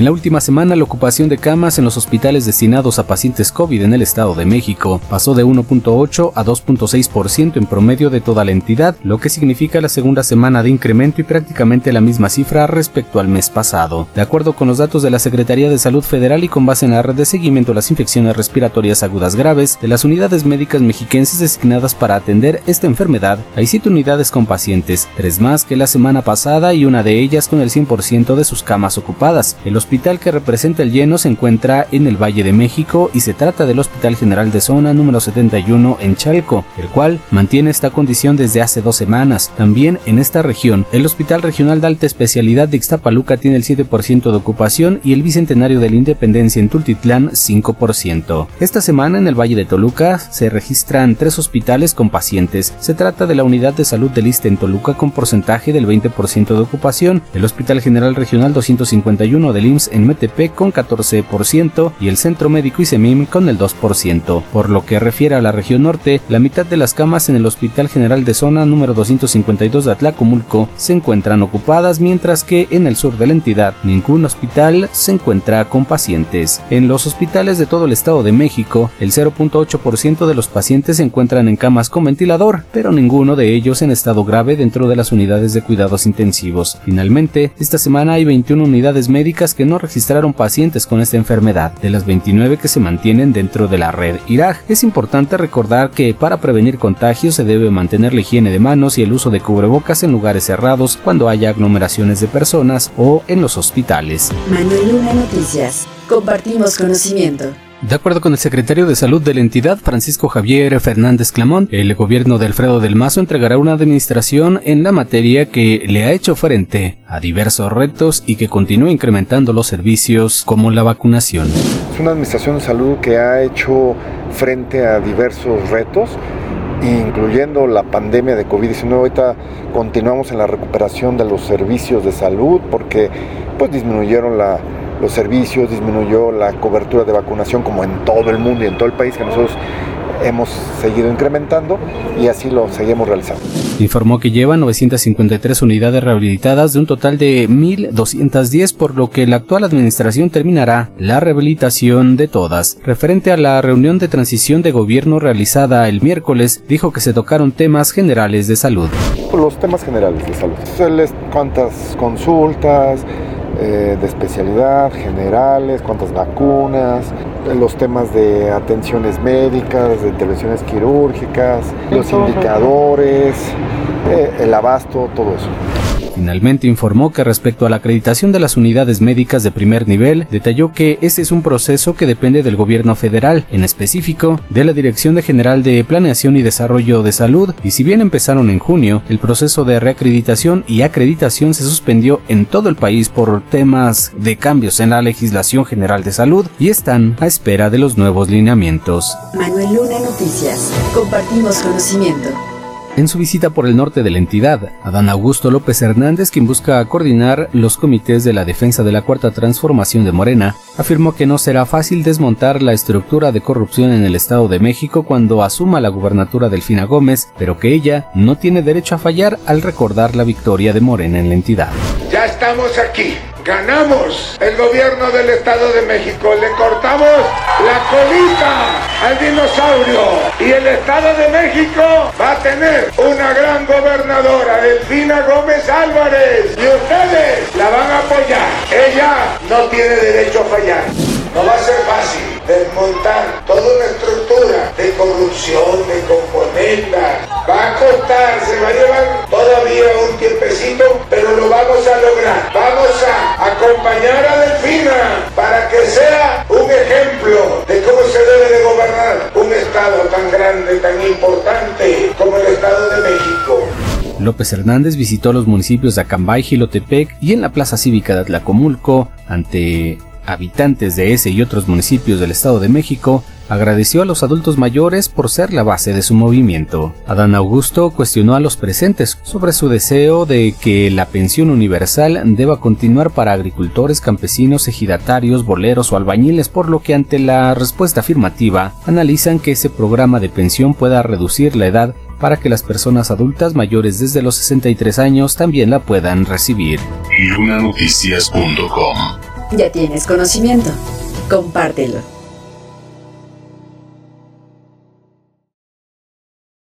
En la última semana, la ocupación de camas en los hospitales destinados a pacientes COVID en el Estado de México pasó de 1.8 a 2.6% en promedio de toda la entidad, lo que significa la segunda semana de incremento y prácticamente la misma cifra respecto al mes pasado. De acuerdo con los datos de la Secretaría de Salud Federal y con base en la red de seguimiento a las infecciones respiratorias agudas graves de las unidades médicas mexiquenses designadas para atender esta enfermedad, hay siete unidades con pacientes, tres más que la semana pasada y una de ellas con el 100% de sus camas ocupadas. El hospital que representa el lleno se encuentra en el Valle de México y se trata del Hospital General de Zona número 71 en Chalco, el cual mantiene esta condición desde hace dos semanas. También en esta región, el Hospital Regional de Alta Especialidad de Ixtapaluca tiene el 7% de ocupación y el Bicentenario de la Independencia en Tultitlán 5%. Esta semana en el Valle de Toluca se registran tres hospitales con pacientes. Se trata de la Unidad de Salud de Lista en Toluca con porcentaje del 20% de ocupación, el Hospital General Regional 251 del IMSS en Metepec con 14% y el Centro Médico ISEMIM con el 2%. Por lo que refiere a la región norte, la mitad de las camas en el Hospital General de Zona número 252 de Atlacomulco se encuentran ocupadas, mientras que en el sur de la entidad ningún hospital se encuentra con pacientes. En los hospitales de todo el Estado de México, el 0.8% de los pacientes se encuentran en camas con ventilador, pero ninguno de ellos en estado grave dentro de las unidades de cuidados intensivos. Finalmente, esta semana hay 21 unidades médicas que no registraron pacientes con esta enfermedad, de las 29 que se mantienen dentro de la red IRAG. Es importante recordar que para prevenir contagios se debe mantener la higiene de manos y el uso de cubrebocas en lugares cerrados cuando haya aglomeraciones de personas o en los hospitales. Manuel Luna Noticias. Compartimos conocimiento. De acuerdo con el secretario de Salud de la entidad, Francisco Javier Fernández Clamón, el gobierno de Alfredo del Mazo entregará una administración en la materia que le ha hecho frente a diversos retos y que continúa incrementando los servicios como la vacunación. Es una administración de salud que ha hecho frente a diversos retos incluyendo la pandemia de COVID-19. Ahorita continuamos en la recuperación de los servicios de salud porque pues disminuyeron la, los servicios, disminuyó la cobertura de vacunación como en todo el mundo y en todo el país que nosotros hemos seguido incrementando y así lo seguimos realizando. Informó que lleva 953 unidades rehabilitadas de un total de 1.210, por lo que la actual administración terminará la rehabilitación de todas. Referente a la reunión de transición de gobierno realizada el miércoles, dijo que se tocaron temas generales de salud. Los temas generales de salud. ¿Cuántas consultas? Eh, de especialidad, generales, cuántas vacunas, los temas de atenciones médicas, de intervenciones quirúrgicas, los indicadores, eh, el abasto, todo eso. Finalmente informó que respecto a la acreditación de las unidades médicas de primer nivel, detalló que este es un proceso que depende del gobierno federal, en específico de la Dirección General de Planeación y Desarrollo de Salud, y si bien empezaron en junio, el proceso de reacreditación y acreditación se suspendió en todo el país por temas de cambios en la legislación general de salud y están a espera de los nuevos lineamientos. Manuel Luna Noticias. Compartimos conocimiento. En su visita por el norte de la entidad, Adán Augusto López Hernández, quien busca coordinar los comités de la defensa de la Cuarta Transformación de Morena, afirmó que no será fácil desmontar la estructura de corrupción en el Estado de México cuando asuma la gubernatura Delfina Gómez, pero que ella no tiene derecho a fallar al recordar la victoria de Morena en la entidad. Ya estamos aquí. Ganamos. El gobierno del Estado de México, le cortamos la colita al dinosaurio y el Estado de México va a tener una gran gobernadora, Delfina Gómez Álvarez, y ustedes la van a apoyar. Ella no tiene derecho a fallar. No va a ser fácil desmontar toda una estructura de corrupción, de componentes. Va a costar, se va tan grande, tan importante como el Estado de México. López Hernández visitó los municipios de Acambay, Gilotepec y en la Plaza Cívica de Atlacomulco ante habitantes de ese y otros municipios del Estado de México, agradeció a los adultos mayores por ser la base de su movimiento. Adán Augusto cuestionó a los presentes sobre su deseo de que la pensión universal deba continuar para agricultores, campesinos, ejidatarios, boleros o albañiles, por lo que ante la respuesta afirmativa analizan que ese programa de pensión pueda reducir la edad para que las personas adultas mayores desde los 63 años también la puedan recibir. Ya tienes conocimiento. Compártelo.